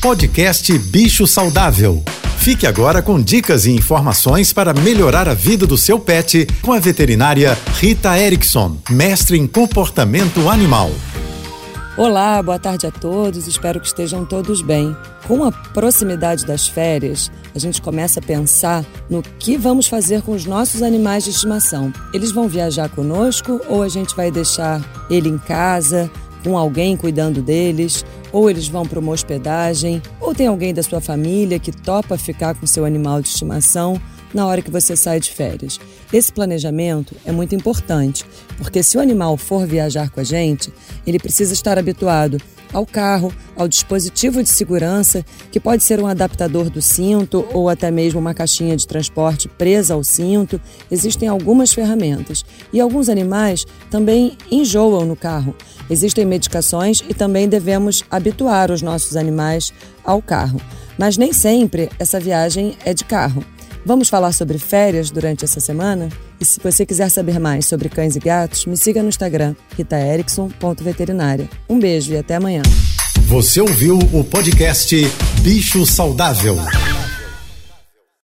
Podcast Bicho Saudável. Fique agora com dicas e informações para melhorar a vida do seu pet com a veterinária Rita Erickson, mestre em comportamento animal. Olá, boa tarde a todos, espero que estejam todos bem. Com a proximidade das férias, a gente começa a pensar no que vamos fazer com os nossos animais de estimação. Eles vão viajar conosco ou a gente vai deixar ele em casa? Com alguém cuidando deles, ou eles vão para uma hospedagem, ou tem alguém da sua família que topa ficar com seu animal de estimação na hora que você sai de férias. Esse planejamento é muito importante, porque se o animal for viajar com a gente, ele precisa estar habituado ao carro, ao dispositivo de segurança, que pode ser um adaptador do cinto ou até mesmo uma caixinha de transporte presa ao cinto. Existem algumas ferramentas. E alguns animais também enjoam no carro. Existem medicações e também devemos habituar os nossos animais ao carro. Mas nem sempre essa viagem é de carro. Vamos falar sobre férias durante essa semana? E se você quiser saber mais sobre cães e gatos, me siga no Instagram, ritaerickson.veterinária. Um beijo e até amanhã. Você ouviu o podcast Bicho Saudável.